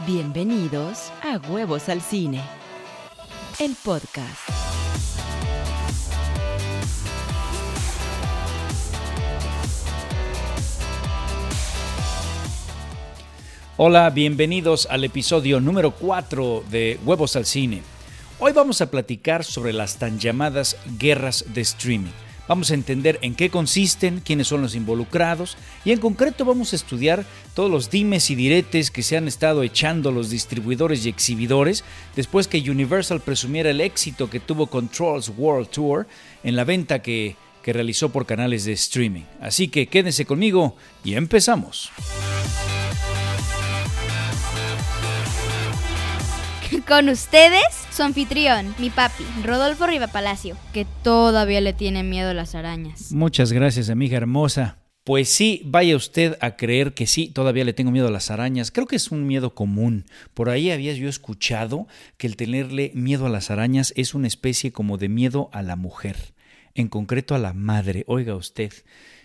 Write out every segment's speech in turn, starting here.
Bienvenidos a Huevos al Cine, el podcast. Hola, bienvenidos al episodio número 4 de Huevos al Cine. Hoy vamos a platicar sobre las tan llamadas guerras de streaming. Vamos a entender en qué consisten, quiénes son los involucrados y en concreto vamos a estudiar todos los dimes y diretes que se han estado echando los distribuidores y exhibidores después que Universal presumiera el éxito que tuvo Controls World Tour en la venta que, que realizó por canales de streaming. Así que quédense conmigo y empezamos. Con ustedes, su anfitrión, mi papi, Rodolfo Riva Palacio, que todavía le tiene miedo a las arañas. Muchas gracias, amiga hermosa. Pues sí, vaya usted a creer que sí, todavía le tengo miedo a las arañas. Creo que es un miedo común. Por ahí había yo escuchado que el tenerle miedo a las arañas es una especie como de miedo a la mujer, en concreto a la madre. Oiga usted,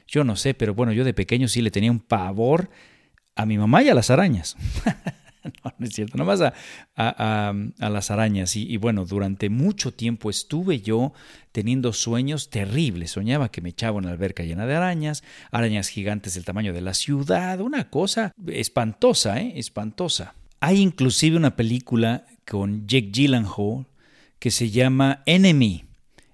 yo no sé, pero bueno, yo de pequeño sí le tenía un pavor a mi mamá y a las arañas. no, no es cierto, nomás a, a, a, las arañas. Y, y, bueno, durante mucho tiempo estuve yo teniendo sueños terribles. Soñaba que me echaba una alberca llena de arañas, arañas gigantes del tamaño de la ciudad, una cosa espantosa, ¿eh? Espantosa. Hay inclusive una película con Jake Gyllenhaal que se llama Enemy.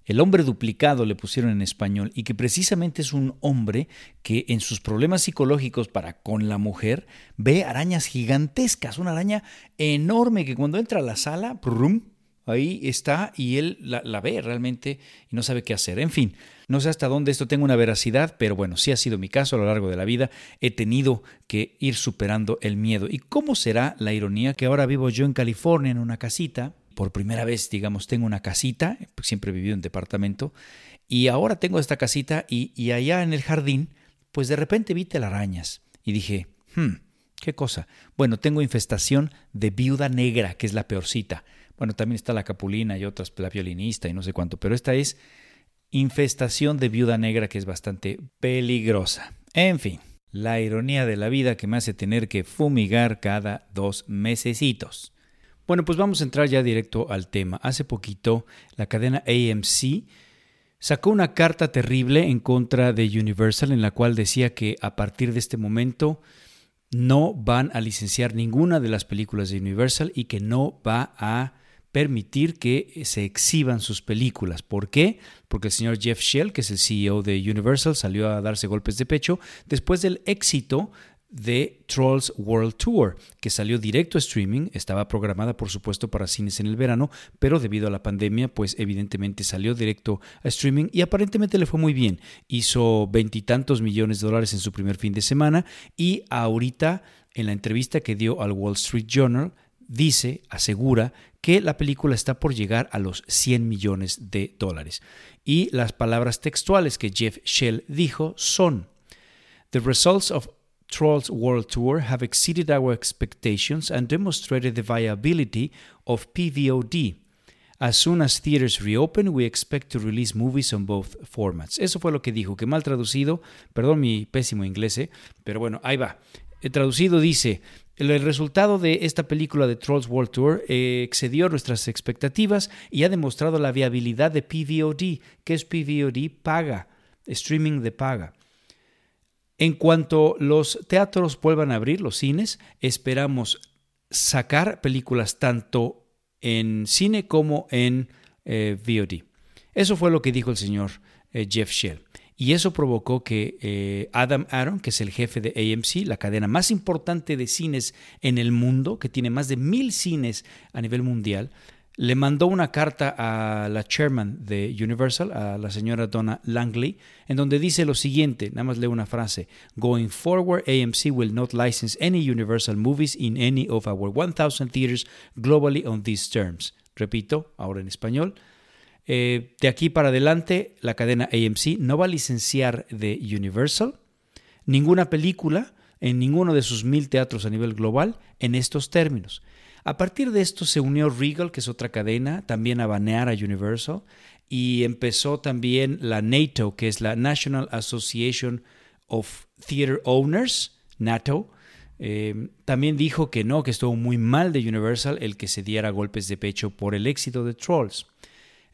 El hombre duplicado le pusieron en español y que precisamente es un hombre que en sus problemas psicológicos para con la mujer ve arañas gigantescas, una araña enorme que cuando entra a la sala, ¡prum! ahí está y él la, la, ve realmente y no sabe qué hacer. En fin, no sé hasta dónde esto tenga una veracidad, pero bueno, sí ha sido mi caso a lo largo de la vida. He tenido que ir superando el miedo. ¿Y cómo será la ironía que ahora vivo yo en California en una casita? Por primera vez, digamos, tengo una casita, siempre he vivido en departamento, y ahora tengo esta casita y, allá en el jardín, pues de repente vi telarañas y dije, hmm, ¿qué cosa? Bueno, tengo infestación de viuda negra, que es la peorcita. Bueno, también está la capulina y otras, la violinista y no sé cuánto, pero esta es infestación de viuda negra que es bastante peligrosa. En fin, la ironía de la vida que me hace tener que fumigar cada dos mesecitos. Bueno, pues vamos a entrar ya directo al tema. Hace poquito la cadena AMC sacó una carta terrible en contra de Universal en la cual decía que a partir de este momento no van a licenciar ninguna de las películas de Universal y que no va a permitir que se exhiban sus películas. ¿Por qué? Porque el señor Jeff Shell, que es el CEO de Universal, salió a darse golpes de pecho después del éxito de Trolls World Tour, que salió directo a streaming, estaba programada por supuesto para cines en el verano, pero debido a la pandemia, pues evidentemente salió directo a streaming y aparentemente le fue muy bien. Hizo veintitantos millones de dólares en su primer fin de semana y ahorita en la entrevista que dio al Wall Street Journal, dice, asegura que la película está por llegar a los 100 millones de dólares. Y las palabras textuales que Jeff Shell dijo son, The results of Trolls World Tour have exceeded our expectations and demonstrated the viability of PVOD. As soon as theaters reopen, we expect to release movies on both formats. Eso fue lo que dijo, que mal traducido, perdón mi pésimo inglés, ¿eh? pero bueno, ahí va. El traducido dice, el resultado de esta película de Trolls World Tour eh, excedió nuestras expectativas y ha demostrado la viabilidad de PVOD. ¿Qué es PVOD? Paga, streaming de paga. En cuanto los teatros vuelvan a abrir, los cines, esperamos sacar películas tanto en cine como en eh, VOD. Eso fue lo que dijo el señor eh, Jeff Shell. Y eso provocó que eh, Adam Aaron, que es el jefe de AMC, la cadena más importante de cines en el mundo, que tiene más de mil cines a nivel mundial, le mandó una carta a la chairman de Universal, a la señora Donna Langley, en donde dice lo siguiente, nada más leo una frase, Going forward, AMC will not license any Universal movies in any of our 1,000 theaters globally on these terms. Repito, ahora en español. Eh, de aquí para adelante, la cadena AMC no va a licenciar de Universal ninguna película en ninguno de sus mil teatros a nivel global en estos términos. A partir de esto se unió Regal, que es otra cadena, también a banear a Universal, y empezó también la NATO, que es la National Association of Theater Owners, NATO, Eh, también dijo que no, que estuvo muy mal de Universal el que se diera golpes de pecho por el éxito de Trolls.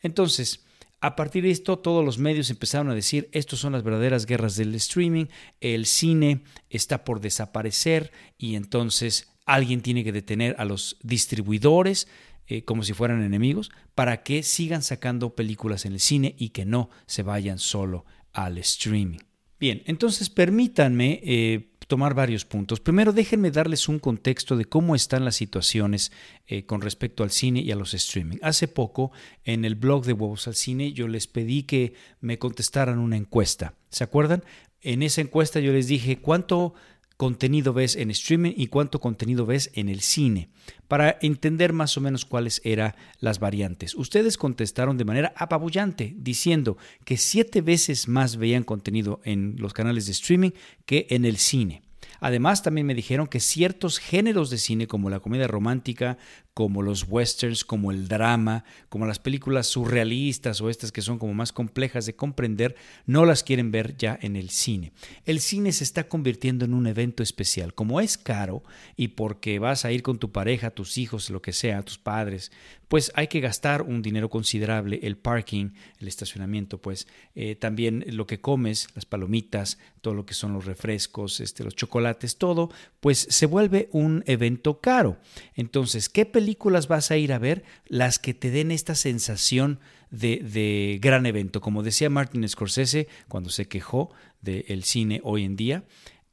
Entonces, a partir de esto, todos los medios empezaron a decir, estos son las verdaderas guerras del streaming, el cine está por desaparecer y entonces alguien tiene que detener a los distribuidores eh, como si fueran enemigos para que sigan sacando películas en el cine y que no se vayan solo al streaming. Bien, entonces permítanme eh, tomar varios puntos. Primero, déjenme darles un contexto de cómo están las situaciones eh, con respecto al cine y a los streaming. Hace poco, en el blog de Huevos al Cine, yo les pedí que me contestaran una encuesta. ¿Se acuerdan? En esa encuesta yo les dije cuánto contenido ves en streaming y cuánto contenido ves en el cine, para entender más o menos cuáles eran las variantes. Ustedes contestaron de manera apabullante, diciendo que siete veces más veían contenido en los canales de streaming que en el cine. Además, también me dijeron que ciertos géneros de cine, como la comedia romántica, como los westerns, como el drama, como las películas surrealistas o estas que son como más complejas de comprender, no las quieren ver ya en el cine. El cine se está convirtiendo en un evento especial. Como es caro y porque vas a ir con tu pareja, tus hijos, lo que sea, tus padres, pues hay que gastar un dinero considerable, el parking, el estacionamiento, pues eh, también lo que comes, las palomitas, todo lo que son los refrescos, este, los chocolates, todo, pues se vuelve un evento caro. Entonces, ¿qué películas vas a ir a ver? Las que te den esta sensación de, de gran evento. Como decía Martin Scorsese cuando se quejó del cine hoy en día,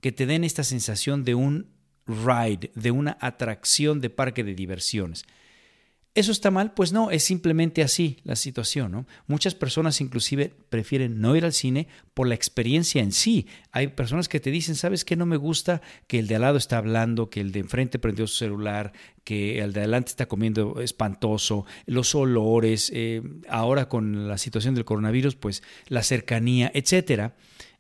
que te den esta sensación de un ride, de una atracción de parque de diversiones. ¿Eso está mal? Pues no, es simplemente así la situación. ¿no? Muchas personas inclusive prefieren no ir al cine por la experiencia en sí. Hay personas que te dicen, ¿sabes qué? No me gusta que el de al lado está hablando, que el de enfrente prendió su celular, que el de adelante está comiendo espantoso, los olores, eh, ahora con la situación del coronavirus, pues la cercanía, etcétera.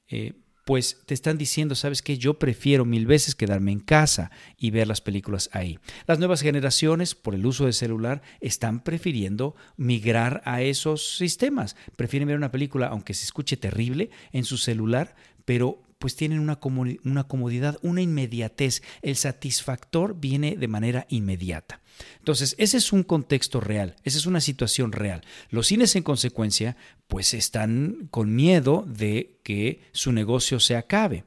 Eh, pues te están diciendo, sabes que yo prefiero mil veces quedarme en casa y ver las películas ahí. Las nuevas generaciones, por el uso de celular, están prefiriendo migrar a esos sistemas. Prefieren ver una película, aunque se escuche terrible, en su celular, pero pues tienen una, una comodidad, una inmediatez. El satisfactor viene de manera inmediata. Entonces, ese es un contexto real, esa es una situación real. Los cines, en consecuencia, pues están con miedo de que su negocio se acabe.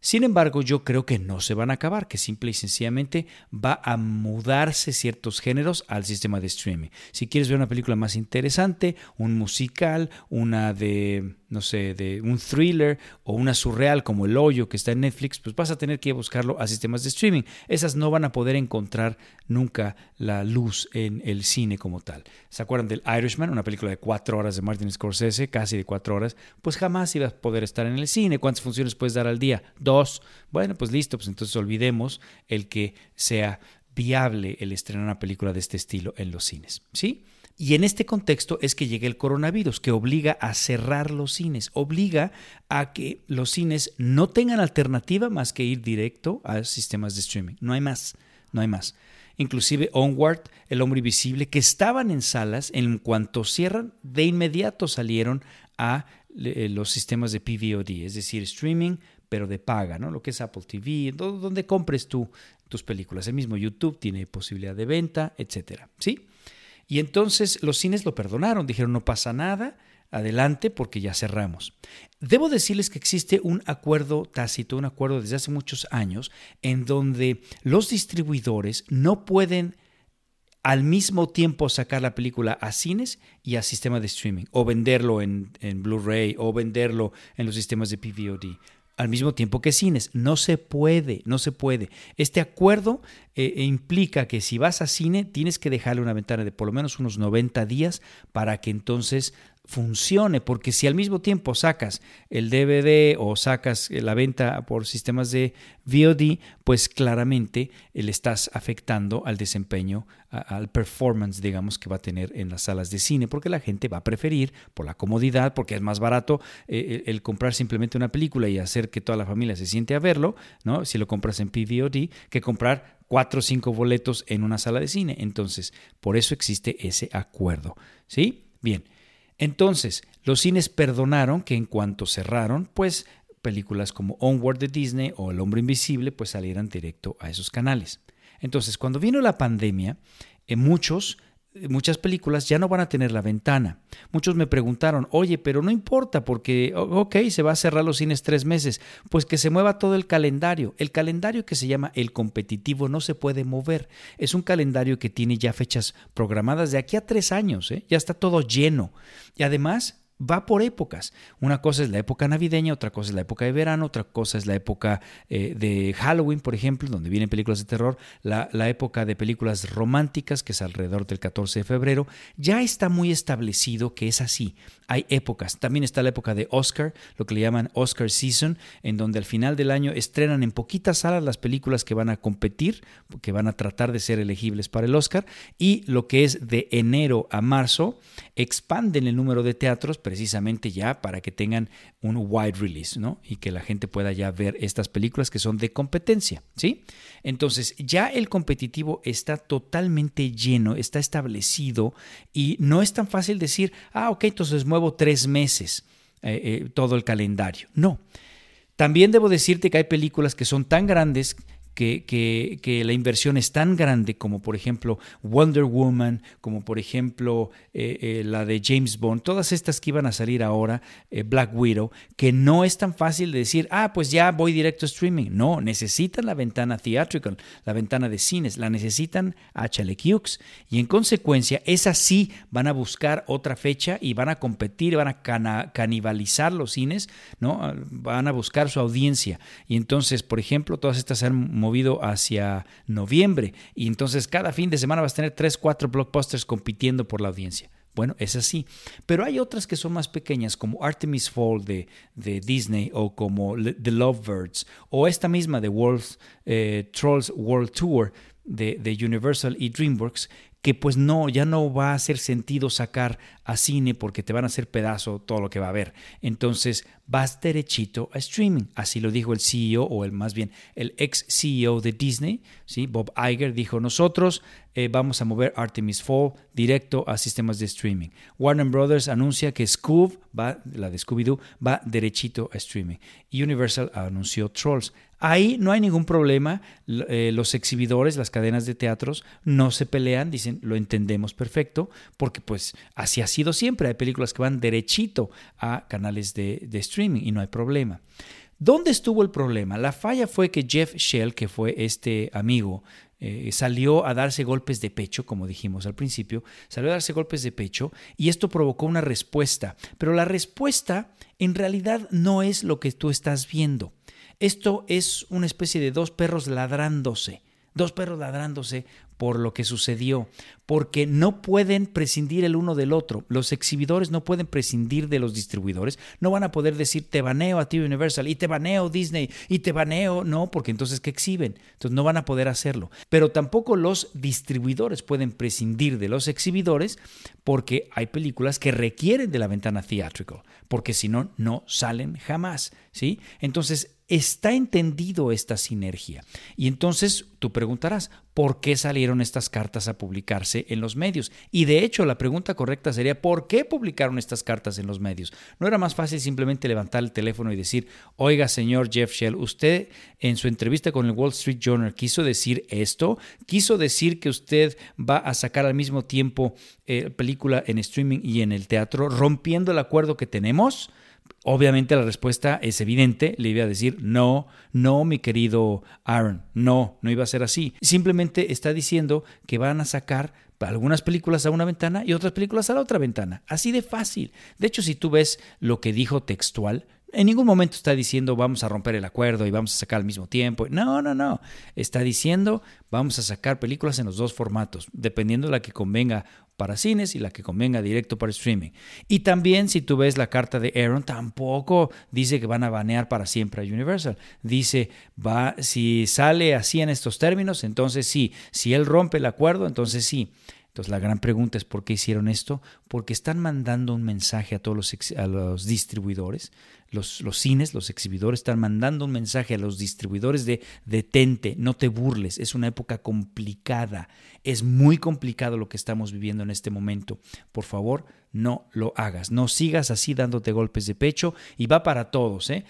Sin embargo, yo creo que no se van a acabar, que simple y sencillamente va a mudarse ciertos géneros al sistema de streaming. Si quieres ver una película más interesante, un musical, una de no sé, de un thriller o una surreal como El Hoyo que está en Netflix, pues vas a tener que buscarlo a sistemas de streaming. Esas no van a poder encontrar nunca la luz en el cine como tal. ¿Se acuerdan del Irishman, una película de cuatro horas de Martin Scorsese, casi de cuatro horas? Pues jamás ibas a poder estar en el cine. ¿Cuántas funciones puedes dar al día? Dos. Bueno, pues listo, pues entonces olvidemos el que sea viable el estrenar una película de este estilo en los cines. ¿Sí? Y en este contexto es que llega el coronavirus, que obliga a cerrar los cines, obliga a que los cines no tengan alternativa más que ir directo a sistemas de streaming. No hay más, no hay más. Inclusive Onward, El hombre invisible, que estaban en salas, en cuanto cierran, de inmediato salieron a eh, los sistemas de PVOD, es decir, streaming, pero de paga, ¿no? Lo que es Apple TV, donde compres tú tus películas. El mismo YouTube tiene posibilidad de venta, etcétera. ¿Sí? Y entonces los cines lo perdonaron, dijeron no pasa nada, adelante porque ya cerramos. Debo decirles que existe un acuerdo tácito, un acuerdo desde hace muchos años, en donde los distribuidores no pueden al mismo tiempo sacar la película a cines y a sistema de streaming, o venderlo en, en Blu-ray, o venderlo en los sistemas de PVOD al mismo tiempo que cines. No se puede, no se puede. Este acuerdo eh, implica que si vas a cine tienes que dejarle una ventana de por lo menos unos 90 días para que entonces funcione, porque si al mismo tiempo sacas el DVD o sacas la venta por sistemas de VOD, pues claramente le estás afectando al desempeño, al performance, digamos, que va a tener en las salas de cine, porque la gente va a preferir, por la comodidad, porque es más barato eh, el, comprar simplemente una película y hacer que toda la familia se siente a verlo, ¿no? Si lo compras en PVOD, que comprar cuatro o cinco boletos en una sala de cine. Entonces, por eso existe ese acuerdo, ¿sí? Bien. Entonces, los cines perdonaron que en cuanto cerraron, pues películas como Onward de Disney o El Hombre Invisible pues salieran directo a esos canales. Entonces, cuando vino la pandemia, eh, muchos muchas películas ya no van a tener la ventana. Muchos me preguntaron, oye, pero no importa porque, ok, se va a cerrar los cines tres meses, pues que se mueva todo el calendario. El calendario que se llama el competitivo no se puede mover. Es un calendario que tiene ya fechas programadas de aquí a tres años, ¿eh? ya está todo lleno. Y además va por épocas. Una cosa es la época navideña, otra cosa es la época de verano, otra cosa es la época eh, de Halloween, por ejemplo, donde vienen películas de terror, la, la, época de películas románticas, que es alrededor del 14 de febrero. Ya está muy establecido que es así. Hay épocas. También está la época de Oscar, lo que le llaman Oscar Season, en donde al final del año estrenan en poquitas salas las películas que van a competir, que van a tratar de ser elegibles para el Oscar, y lo que es de enero a marzo, expanden el número de teatros, precisamente ya para que tengan un wide release, ¿no? Y que la gente pueda ya ver estas películas que son de competencia, ¿sí? Entonces, ya el competitivo está totalmente lleno, está establecido y no es tan fácil decir, ah, ok, entonces muevo tres meses eh, eh, todo el calendario. No. También debo decirte que hay películas que son tan grandes que, la inversión es tan grande como por ejemplo Wonder Woman, como por ejemplo eh, eh, la de James Bond, todas estas que iban a salir ahora, eh, Black Widow, que no es tan fácil de decir, ah, pues ya voy directo a streaming. No, necesitan la ventana theatrical, la ventana de cines, la necesitan a. Y en consecuencia, esas sí van a buscar otra fecha y van a competir, van a canibalizar los cines, ¿no? Van a buscar su audiencia. Y entonces, por ejemplo, todas estas han movido hacia noviembre y entonces cada fin de semana vas a tener 3, 4 blockbusters compitiendo por la audiencia. Bueno, es así. Pero hay otras que son más pequeñas, como Artemis Fall de, de Disney o como The Lovebirds o esta misma de World, eh, Trolls World Tour de, de Universal y DreamWorks, que pues no, ya no va a hacer sentido sacar a cine porque te van a hacer pedazo todo lo que va a haber. Entonces vas derechito a streaming. Así lo dijo el CEO o el más bien el ex CEO de Disney, ¿sí? Bob Iger dijo, nosotros eh, vamos a mover Artemis Fall directo a sistemas de streaming. Warner Brothers anuncia que Scoob, va, la de Scooby-Doo, va derechito a streaming. Universal anunció Trolls. Ahí no hay ningún problema. Eh, los exhibidores, las cadenas de teatros, no se pelean, dicen, lo entendemos perfecto, porque pues así ha siempre. Hay películas que van derechito a canales de, de streaming y no hay problema. ¿Dónde estuvo el problema? La falla fue que Jeff Shell, que fue este amigo, eh, salió a darse golpes de pecho, como dijimos al principio, salió a darse golpes de pecho y esto provocó una respuesta. Pero la respuesta en realidad no es lo que tú estás viendo. Esto es una especie de dos perros ladrándose. Dos perros ladrándose por lo que sucedió, porque no pueden prescindir el uno del otro. Los exhibidores no pueden prescindir de los distribuidores. No van a poder decir te baneo a ti Universal y te baneo Disney y te baneo, no, porque entonces ¿qué exhiben? Entonces no van a poder hacerlo. Pero tampoco los distribuidores pueden prescindir de los exhibidores porque hay películas que requieren de la ventana theatrical, porque si no, no salen jamás, ¿sí? Entonces está entendido esta sinergia. Y entonces tú preguntarás, ¿por qué salieron estas cartas a publicarse en los medios? Y de hecho la pregunta correcta sería, ¿por qué publicaron estas cartas en los medios? ¿No era más fácil simplemente levantar el teléfono y decir, oiga señor Jeff Shell, usted en su entrevista con el Wall Street Journal quiso decir esto? ¿Quiso decir que usted va a sacar al mismo tiempo eh, película en streaming y en el teatro, rompiendo el acuerdo que tenemos? Obviamente la respuesta es evidente, le iba a decir, no, no, mi querido Aaron, no, no iba a ser así. Simplemente está diciendo que van a sacar algunas películas a una ventana y otras películas a la otra ventana. Así de fácil. De hecho, si tú ves lo que dijo textual, en ningún momento está diciendo vamos a romper el acuerdo y vamos a sacar al mismo tiempo. No, no, no. Está diciendo vamos a sacar películas en los dos formatos, dependiendo de la que convenga para cines y la que convenga directo para streaming. Y también si tú ves la carta de Aaron, tampoco dice que van a banear para siempre a Universal. Dice, va, si sale así en estos términos, entonces sí. Si él rompe el acuerdo, entonces sí. Entonces la gran pregunta es por qué hicieron esto, porque están mandando un mensaje a todos los, a los distribuidores, Los, los, cines, los exhibidores están mandando un mensaje a los distribuidores de detente, no te burles, es una época complicada, es muy complicado lo que estamos viviendo en este momento. Por favor, no lo hagas, no sigas así dándote golpes de pecho y va para todos. ¿eh?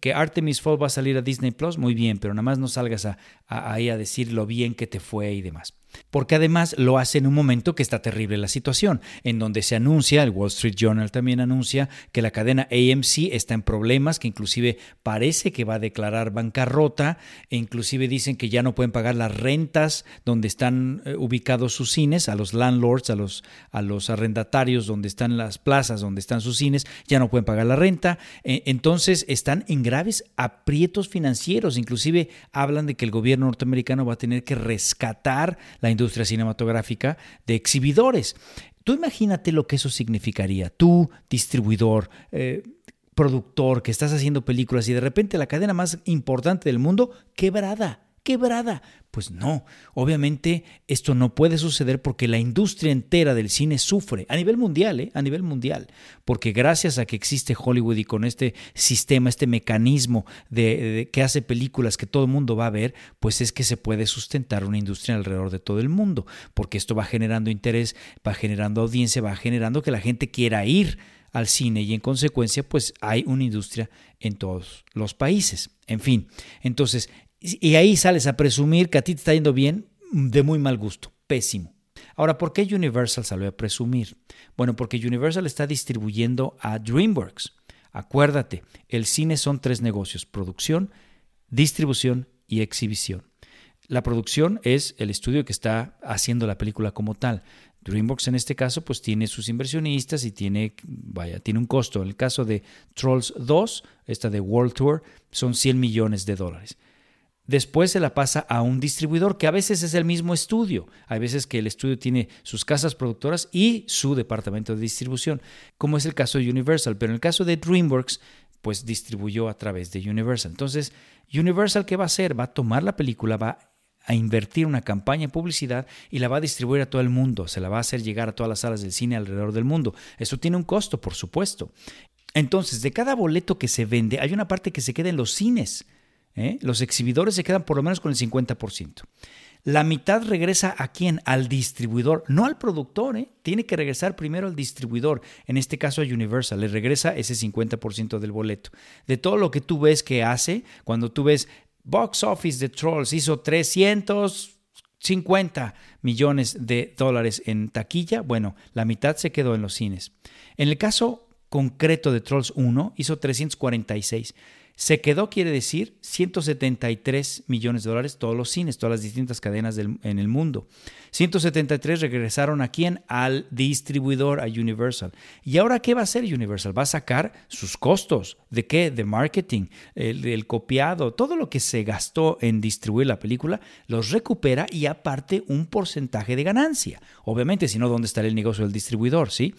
Que Artemis Fall va a salir a Disney Plus, muy bien, pero nada más no salgas a, ahí a decir lo bien que te fue y demás porque además lo hace en un momento que está terrible la situación, en donde se anuncia, el Wall Street Journal también anuncia que la cadena AMC está en problemas, que inclusive parece que va a declarar bancarrota, e inclusive dicen que ya no pueden pagar las rentas donde están eh, ubicados sus cines, a los landlords, a los, a los arrendatarios donde están las plazas, donde están sus cines, ya no pueden pagar la renta, e, entonces están en graves aprietos financieros, inclusive hablan de que el gobierno norteamericano va a tener que rescatar la industria cinematográfica de exhibidores. Tú imagínate lo que eso significaría. Tú, distribuidor, eh, productor, que estás haciendo películas y de repente la cadena más importante del mundo quebrada quebrada. Pues no, obviamente esto no puede suceder porque la industria entera del cine sufre a nivel mundial, ¿eh? a nivel mundial, porque gracias a que existe Hollywood y con este sistema, este mecanismo de, que hace películas que todo el mundo va a ver, pues es que se puede sustentar una industria alrededor de todo el mundo, porque esto va generando interés, va generando audiencia, va generando que la gente quiera ir al cine y en consecuencia pues hay una industria en todos los países. En fin, entonces y ahí sales a presumir que a ti te está yendo bien de muy mal gusto, pésimo. Ahora, ¿por qué Universal salió a presumir? Bueno, porque Universal está distribuyendo a DreamWorks. Acuérdate, el cine son tres negocios, producción, distribución y exhibición. La producción es el estudio que está haciendo la película como tal. DreamWorks en este caso pues tiene sus inversionistas y tiene, vaya, tiene un costo. En el caso de Trolls 2, esta de World Tour, son 100 millones de dólares. Después se la pasa a un distribuidor que a veces es el mismo estudio. Hay veces que el estudio tiene sus casas productoras y su departamento de distribución, como es el caso de Universal. Pero en el caso de DreamWorks, pues distribuyó a través de Universal. Entonces, Universal, ¿qué va a hacer? Va a tomar la película, va a invertir una campaña de publicidad y la va a distribuir a todo el mundo. Se la va a hacer llegar a todas las salas del cine alrededor del mundo. Eso tiene un costo, por supuesto. Entonces, de cada boleto que se vende, hay una parte que se queda en los cines. ¿Eh? Los exhibidores se quedan por lo menos con el 50%. La mitad regresa a quién? Al distribuidor, no al productor. ¿eh? Tiene que regresar primero al distribuidor, en este caso a Universal. Le regresa ese 50% del boleto. De todo lo que tú ves que hace, cuando tú ves Box Office de Trolls hizo 350 millones de dólares en taquilla, bueno, la mitad se quedó en los cines. En el caso concreto de Trolls 1 hizo 346. Se quedó, quiere decir, 173 millones de dólares todos los cines, todas las distintas cadenas en el mundo. 173 regresaron a quién? Al distribuidor, a Universal. ¿Y ahora qué va a hacer Universal? Va a sacar sus costos. ¿De qué? De marketing, el, copiado, todo lo que se gastó en distribuir la película, los recupera y aparte un porcentaje de ganancia. Obviamente, si no, ¿dónde está el negocio del distribuidor? ¿Sí?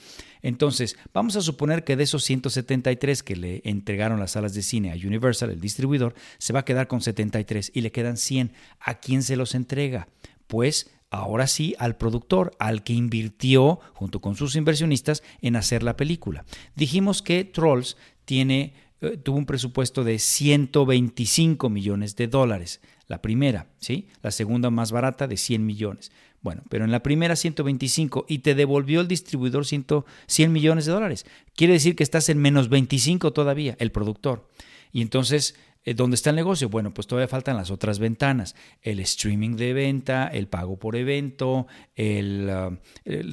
Entonces, vamos a suponer que de esos 173 que le entregaron las salas de cine a Universal, el distribuidor, se va a quedar con 73 y le quedan 100. ¿A quién se los entrega? Pues ahora sí al productor, al que invirtió junto con sus inversionistas en hacer la película. Dijimos que Trolls tiene, eh, tuvo un presupuesto de 125 millones de dólares, la primera, ¿sí? La segunda más barata de 100 millones. Bueno, pero en la primera 125 y te devolvió el distribuidor 100, 100 millones de dólares. Quiere decir que estás en menos 25 todavía, el productor. Y entonces, eh, ¿dónde está el negocio? Bueno, pues todavía faltan las otras ventanas. El streaming de venta, el pago por evento, el, ah,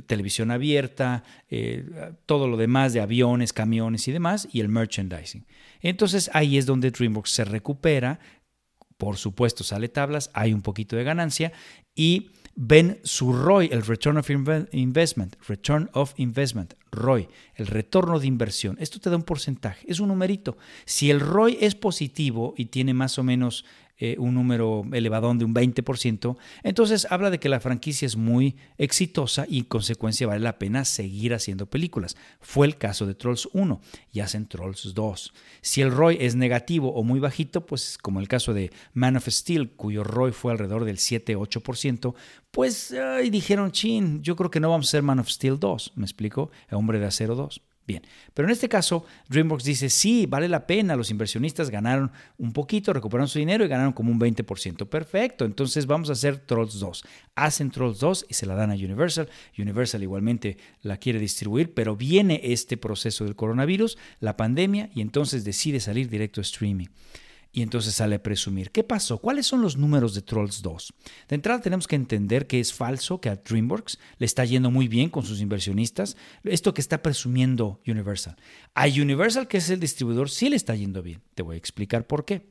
televisión abierta, eh, todo lo demás de aviones, camiones y demás, y el merchandising. Entonces ahí es donde DreamWorks se recupera. Por supuesto, sale tablas, hay un poquito de ganancia y ven su ROI, el Return of Investment, Return of Investment, ROI, el retorno de inversión. Esto te da un porcentaje, es un numerito. Si el ROI es positivo y tiene más o menos eh, un número elevadón de un 20%, entonces habla de que la franquicia es muy exitosa y en consecuencia vale la pena seguir haciendo películas. Fue el caso de Trolls 1 y hacen Trolls 2. Si el ROI es negativo o muy bajito, pues como el caso de Man of Steel, cuyo ROI fue alrededor del 7-8%, pues dijeron, chin, yo creo que no vamos a hacer Man of Steel 2, ¿me explico? El hombre de acero 2. Bien, pero en este caso, DreamWorks dice, sí, vale la pena, los inversionistas ganaron un poquito, recuperaron su dinero y ganaron como un 20%. Perfecto, entonces vamos a hacer Trolls 2. Hacen Trolls 2 y se la dan a Universal. Universal igualmente la quiere distribuir, pero viene este proceso del coronavirus, la pandemia, y entonces decide salir directo a streaming. Y entonces sale a presumir. ¿Qué pasó? ¿Cuáles son los números de Trolls 2? De entrada tenemos que entender que es falso que a DreamWorks le está yendo muy bien con sus inversionistas. Esto que está presumiendo Universal. A Universal, que es el distribuidor, sí le está yendo bien. Te voy a explicar por qué.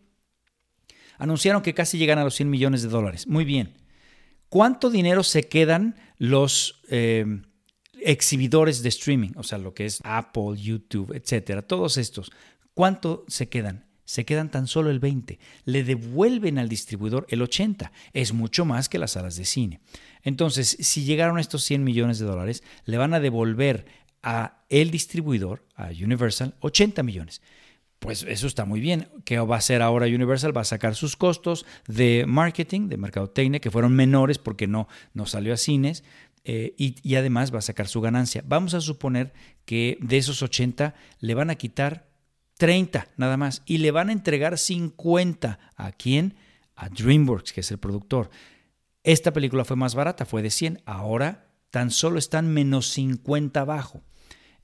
Anunciaron que casi llegan a los 100 millones de dólares. Muy bien. ¿Cuánto dinero se quedan los eh, exhibidores de streaming? O sea, lo que es Apple, YouTube, etcétera. Todos estos. ¿Cuánto se quedan? Se quedan tan solo el 20, le devuelven al distribuidor el 80, es mucho más que las salas de cine. Entonces, si llegaron a estos 100 millones de dólares, le van a devolver a el distribuidor, a Universal, 80 millones. Pues eso está muy bien. ¿Qué va a hacer ahora Universal? Va a sacar sus costos de marketing, de mercadotecnia, que fueron menores porque no, no salió a cines, eh, y, y, además va a sacar su ganancia. Vamos a suponer que de esos 80 le van a quitar 30 nada más y le van a entregar 50. ¿A quién? A DreamWorks, que es el productor. Esta película fue más barata, fue de 100. Ahora tan solo están menos 50 abajo.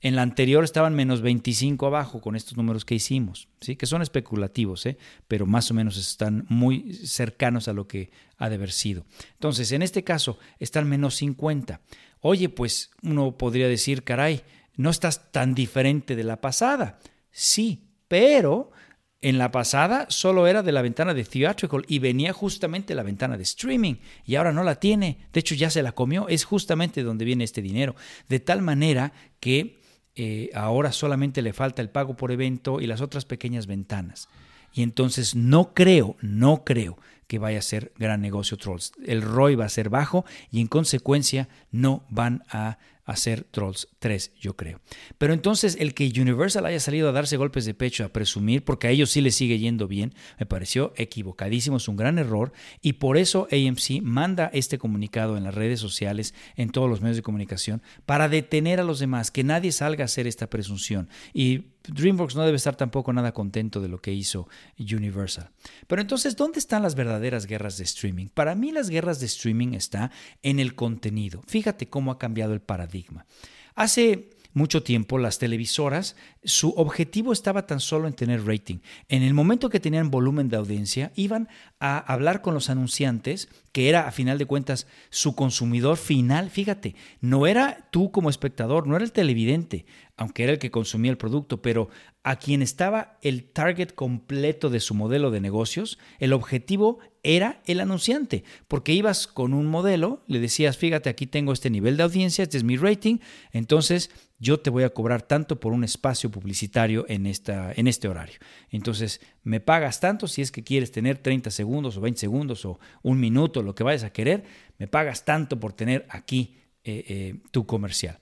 En la anterior estaban menos 25 abajo con estos números que hicimos, ¿sí? que son especulativos, ¿eh? pero más o menos están muy cercanos a lo que ha de haber sido. Entonces, en este caso, están menos 50. Oye, pues uno podría decir, caray, no estás tan diferente de la pasada. Sí, pero en la pasada solo era de la ventana de theatrical y venía justamente la ventana de streaming y ahora no la tiene. De hecho ya se la comió. Es justamente donde viene este dinero. De tal manera que eh, ahora solamente le falta el pago por evento y las otras pequeñas ventanas. Y entonces no creo, no creo que vaya a ser gran negocio Trolls. El ROI va a ser bajo y en consecuencia no van a hacer Trolls 3, yo creo. Pero entonces el que Universal haya salido a darse golpes de pecho, a presumir, porque a ellos sí les sigue yendo bien, me pareció equivocadísimo, es un gran error y por eso AMC manda este comunicado en las redes sociales, en todos los medios de comunicación, para detener a los demás, que nadie salga a hacer esta presunción. Y DreamWorks no debe estar tampoco nada contento de lo que hizo Universal. Pero entonces, ¿dónde están las verdaderas guerras de streaming? Para mí las guerras de streaming está en el contenido. Fíjate cómo ha cambiado el paradigma. Hace mucho tiempo las televisoras, su objetivo estaba tan solo en tener rating. En el momento que tenían volumen de audiencia, iban a hablar con los anunciantes, que era a final de cuentas su consumidor final. Fíjate, no era tú como espectador, no era el televidente, aunque era el que consumía el producto, pero a quien estaba el target completo de su modelo de negocios, el objetivo era el anunciante, porque ibas con un modelo, le decías, fíjate, aquí tengo este nivel de audiencia, este es mi rating, entonces yo te voy a cobrar tanto por un espacio publicitario en, esta, en este horario. Entonces, me pagas tanto si es que quieres tener 30 segundos o 20 segundos o un minuto, lo que vayas a querer, me pagas tanto por tener aquí eh, eh, tu comercial.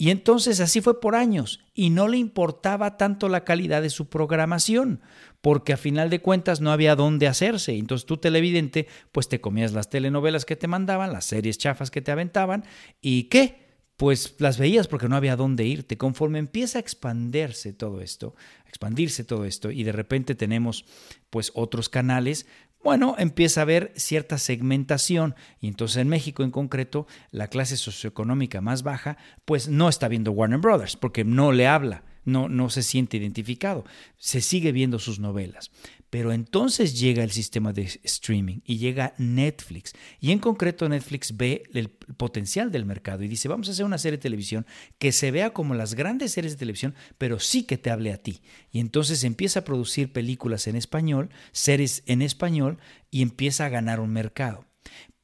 Y entonces así fue por años y no le importaba tanto la calidad de su programación, porque a final de cuentas no había dónde hacerse. Entonces tú televidente, pues te comías las telenovelas que te mandaban, las series chafas que te aventaban y qué? Pues las veías porque no había dónde irte. Conforme empieza a expandirse todo esto, expandirse todo esto y de repente tenemos pues otros canales, bueno, empieza a haber cierta segmentación y entonces en México en concreto la clase socioeconómica más baja pues no está viendo Warner Brothers porque no le habla, no, no se siente identificado, se sigue viendo sus novelas. Pero entonces llega el sistema de streaming y llega Netflix. Y en concreto Netflix ve el potencial del mercado y dice, vamos a hacer una serie de televisión que se vea como las grandes series de televisión, pero sí que te hable a ti. Y entonces empieza a producir películas en español, series en español y empieza a ganar un mercado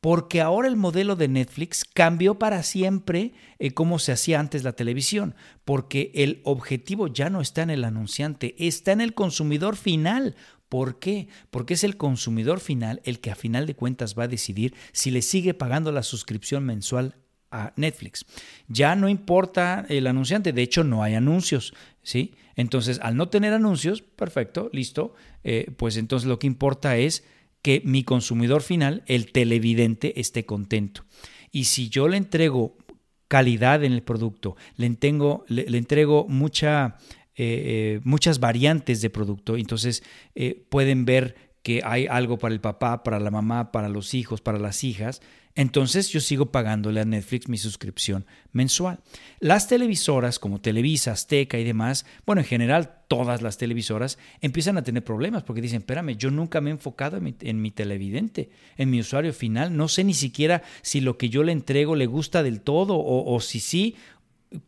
porque ahora el modelo de Netflix cambió para siempre eh, cómo se hacía antes la televisión, porque el objetivo ya no está en el anunciante, está en el consumidor final. ¿Por qué? Porque es el consumidor final el que a final de cuentas va a decidir si le sigue pagando la suscripción mensual a Netflix. Ya no importa el anunciante, de hecho no hay anuncios, ¿sí? Entonces, al no tener anuncios, perfecto, listo, eh, pues entonces lo que importa es que mi consumidor final, el televidente, esté contento. Y si yo le entrego calidad en el producto, le, entrego, le, entrego mucha, eh, eh, muchas variantes de producto, entonces eh, pueden ver que hay algo para el papá, para la mamá, para los hijos, para las hijas, entonces yo sigo pagándole a Netflix mi suscripción mensual. Las televisoras como Televisa, Azteca y demás, bueno, en general todas las televisoras empiezan a tener problemas porque dicen, espérame, yo nunca me he enfocado en mi, televidente, en mi usuario final, no sé ni siquiera si lo que yo le entrego le gusta del todo o, o si sí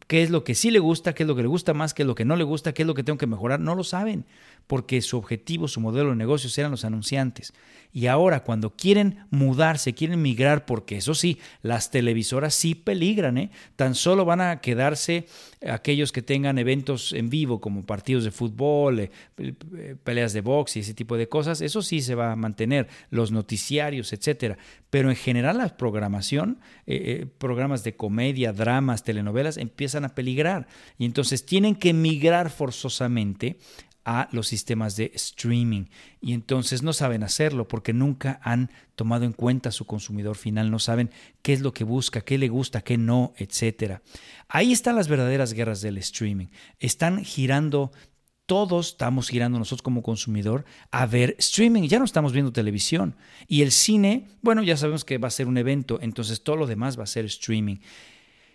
qué es lo que sí le gusta, qué es lo que le gusta más, qué es lo que no le gusta, qué es lo que tengo que mejorar, no lo saben, porque su objetivo, su modelo de negocios eran los anunciantes. Y ahora cuando quieren mudarse, quieren migrar, porque eso sí, las televisoras sí peligran, ¿eh? tan solo van a quedarse aquellos que tengan eventos en vivo como partidos de fútbol, eh, peleas de box y ese tipo de cosas, eso sí se va a mantener, los noticiarios, etcétera. Pero en general la programación, eh, programas de comedia, dramas, telenovelas, empiezan a peligrar. Y entonces tienen que migrar forzosamente a los sistemas de streaming y entonces no saben hacerlo porque nunca han tomado en cuenta su consumidor final, no saben qué es lo que busca, qué le gusta, qué no, etcétera. Ahí están las verdaderas guerras del streaming. Están girando todos estamos girando nosotros como consumidor a ver streaming, ya no estamos viendo televisión. Y el cine, bueno, ya sabemos que va a ser un evento, entonces todo lo demás va a ser streaming.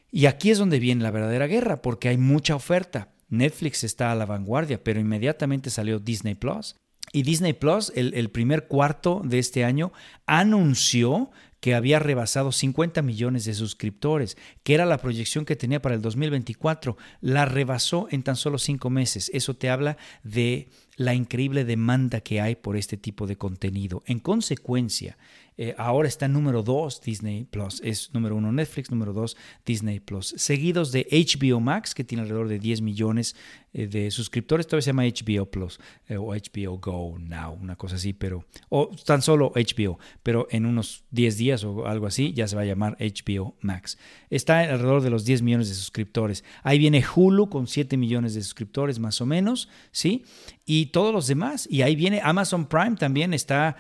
Y aquí es donde viene la verdadera guerra, porque hay mucha oferta. Netflix está a la vanguardia, pero inmediatamente salió Disney Plus. Y Disney Plus, el, primer cuarto de este año, anunció que había rebasado 50 millones de suscriptores, que era la proyección que tenía para el 2024. La rebasó en tan solo cinco meses. Eso te habla de la increíble demanda que hay por este tipo de contenido. En consecuencia, eh, ahora está número 2 Disney Plus. Es número 1 Netflix, número 2 Disney Plus. Seguidos de HBO Max, que tiene alrededor de 10 millones eh, de suscriptores. Todavía se llama HBO Plus eh, o HBO Go Now, una cosa así, pero. O tan solo HBO, pero en unos 10 días o algo así ya se va a llamar HBO Max. Está alrededor de los 10 millones de suscriptores. Ahí viene Hulu con 7 millones de suscriptores más o menos, ¿sí? Y todos los demás. Y ahí viene Amazon Prime también está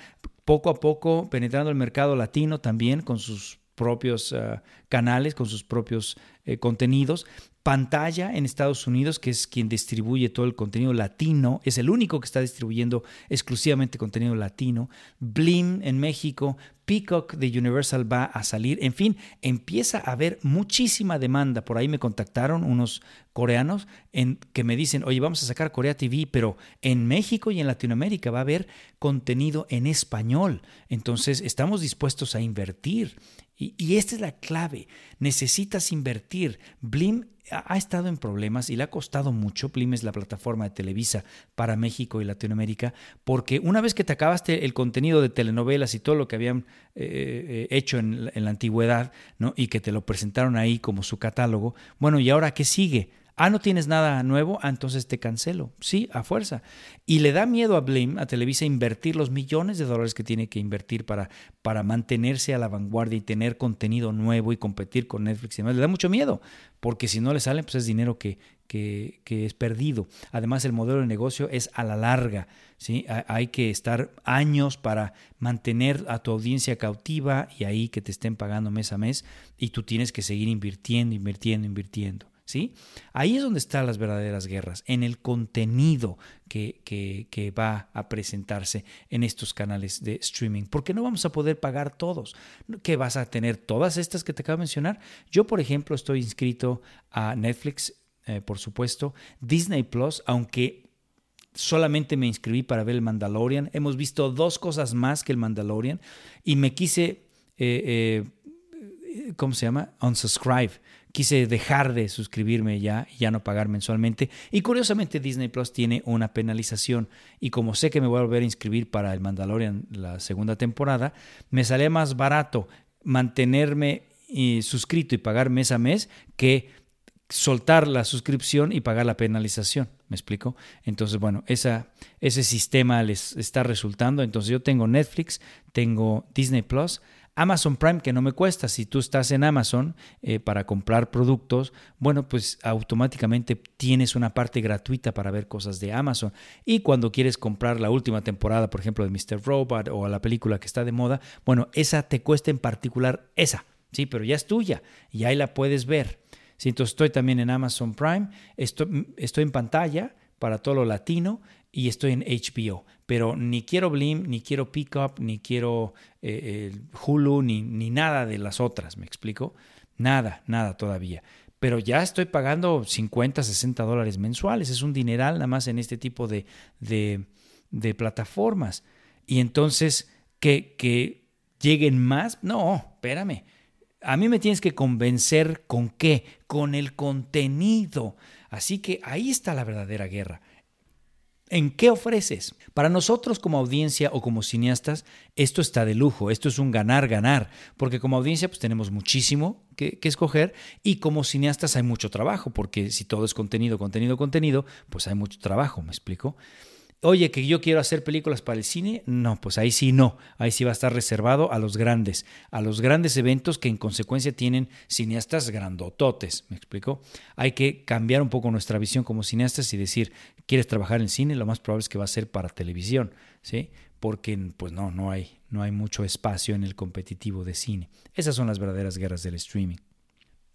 poco a poco penetrando el mercado latino también con sus propios eh, canales, con sus propios eh, contenidos. Pantalla en Estados Unidos, que es quien distribuye todo el contenido latino, es el único que está distribuyendo exclusivamente contenido latino. Blim en México, Peacock de Universal va a salir. En fin, empieza a haber muchísima demanda. Por ahí me contactaron unos coreanos que me dicen, oye, vamos a sacar Corea TV, pero en México y en Latinoamérica va a haber contenido en español. Entonces, estamos dispuestos a invertir. Y, y esta es la clave. Necesitas invertir. Blim ha estado en problemas y le ha costado mucho. Blim es la plataforma de Televisa para México y Latinoamérica, porque una vez que te acabaste el contenido de telenovelas y todo lo que habían eh, eh, hecho en, en, la antigüedad, ¿no? y que te lo presentaron ahí como su catálogo, bueno, ¿y ahora qué sigue? Ah, no tienes nada nuevo, ah, entonces te cancelo. Sí, a fuerza. Y le da miedo a Blim, a Televisa, invertir los millones de dólares que tiene que invertir para, para mantenerse a la vanguardia y tener contenido nuevo y competir con Netflix y demás. Le da mucho miedo, porque si no le sale, pues es dinero que, que, que es perdido. Además, el modelo de negocio es a la larga. ¿sí? Hay que estar años para mantener a tu audiencia cautiva y ahí que te estén pagando mes a mes y tú tienes que seguir invirtiendo, invirtiendo, invirtiendo. ¿Sí? Ahí es donde están las verdaderas guerras, en el contenido que, que, va a presentarse en estos canales de streaming, porque no vamos a poder pagar todos. ¿Que vas a tener todas estas que te acabo de mencionar? Yo, por ejemplo, estoy inscrito a Netflix, eh, por supuesto, Disney Plus, aunque solamente me inscribí para ver el Mandalorian. Hemos visto dos cosas más que el Mandalorian y me quise, eh, eh, ¿cómo se llama? Unsubscribe quise dejar de suscribirme ya y ya no pagar mensualmente. Y curiosamente Disney Plus tiene una penalización y como sé que me voy a volver a inscribir para el Mandalorian la segunda temporada, me sale más barato mantenerme eh, suscrito y pagar mes a mes que soltar la suscripción y pagar la penalización. ¿Me explico? Entonces, bueno, ese sistema les está resultando. Entonces yo tengo Netflix, tengo Disney Plus, Amazon Prime, que no me cuesta, si tú estás en Amazon eh, para comprar productos, bueno, pues automáticamente tienes una parte gratuita para ver cosas de Amazon. Y cuando quieres comprar la última temporada, por ejemplo, de Mr. Robot o la película que está de moda, bueno, esa te cuesta en particular, esa Sí, pero ya es tuya y ahí la puedes ver. Sí, entonces estoy también en Amazon Prime, estoy, estoy en pantalla para todo lo latino y estoy en HBO. Pero ni quiero Blim, ni quiero Pickup, ni quiero eh, Hulu, ni, ni nada de las otras, ¿me explico? Nada, nada todavía. Pero ya estoy pagando 50, 60 dólares mensuales. Es un dineral nada más en este tipo de, de, plataformas. Y entonces, ¿que, ¿que lleguen más? No, espérame. A mí me tienes que convencer con qué? Con el contenido. Así que ahí está la verdadera guerra. ¿En qué ofreces? Para nosotros como audiencia o como cineastas, esto está de lujo, esto es un ganar-ganar, porque como audiencia pues tenemos muchísimo que, que, escoger y como cineastas hay mucho trabajo, porque si todo es contenido, contenido, contenido, pues hay mucho trabajo, ¿me explico? Oye, que yo quiero hacer películas para el cine, no, pues ahí sí no, ahí sí va a estar reservado a los grandes, a los grandes eventos que en consecuencia tienen cineastas grandototes, ¿me explico? Hay que cambiar un poco nuestra visión como cineastas y decir, ¿quieres trabajar en cine? Lo más probable es que va a ser para televisión, ¿sí? Porque pues no, no hay, no hay mucho espacio en el competitivo de cine. Esas son las verdaderas guerras del streaming.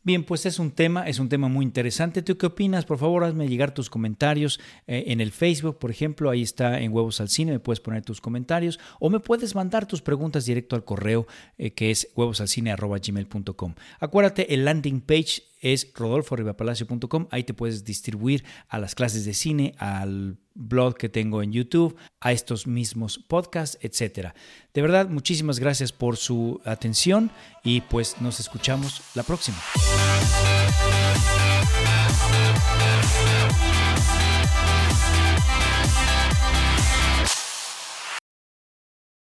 Bien, pues es un tema, es un tema muy interesante. ¿Tú qué opinas? Por favor, hazme llegar tus comentarios eh, en el Facebook, por ejemplo, ahí está en Huevos al Cine, me puedes poner tus comentarios o me puedes mandar tus preguntas directo al correo eh, que es huevosalcine.gmail.com. Acuérdate, el landing page es rodolforribapalacio.com. Ahí te puedes distribuir a las clases de cine, al blog que tengo en YouTube, a estos mismos podcasts, etc. De verdad, muchísimas gracias por su atención y pues nos escuchamos la próxima.